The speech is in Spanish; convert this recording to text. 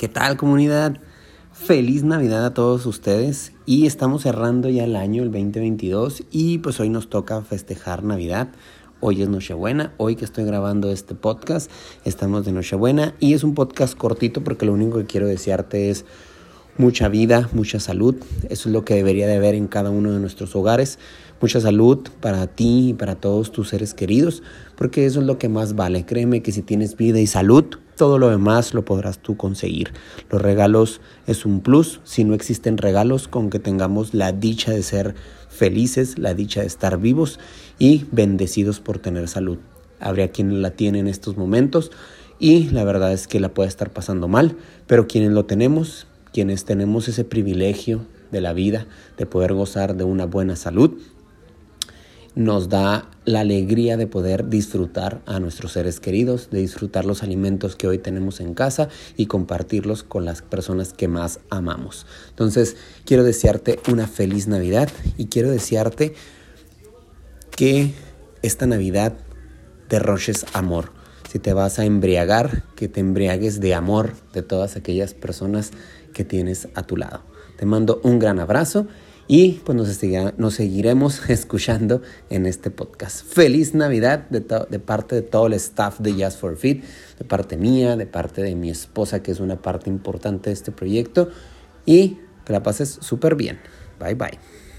¿Qué tal comunidad? Feliz Navidad a todos ustedes y estamos cerrando ya el año, el 2022 y pues hoy nos toca festejar Navidad. Hoy es Nochebuena, hoy que estoy grabando este podcast estamos de Nochebuena y es un podcast cortito porque lo único que quiero desearte es mucha vida, mucha salud. Eso es lo que debería de haber en cada uno de nuestros hogares. Mucha salud para ti y para todos tus seres queridos, porque eso es lo que más vale. Créeme que si tienes vida y salud, todo lo demás lo podrás tú conseguir. Los regalos es un plus. Si no existen regalos, con que tengamos la dicha de ser felices, la dicha de estar vivos y bendecidos por tener salud. Habría quien la tiene en estos momentos y la verdad es que la puede estar pasando mal, pero quienes lo tenemos, quienes tenemos ese privilegio de la vida, de poder gozar de una buena salud, nos da la alegría de poder disfrutar a nuestros seres queridos, de disfrutar los alimentos que hoy tenemos en casa y compartirlos con las personas que más amamos. Entonces, quiero desearte una feliz Navidad y quiero desearte que esta Navidad derroches amor. Si te vas a embriagar, que te embriagues de amor de todas aquellas personas que tienes a tu lado. Te mando un gran abrazo y pues nos, seguiremos escuchando en este podcast. Feliz Navidad de, parte de todo el staff de Just for Fit, de parte mía, de parte de mi esposa, que es una parte importante de este proyecto. Y que la pases súper bien. Bye bye.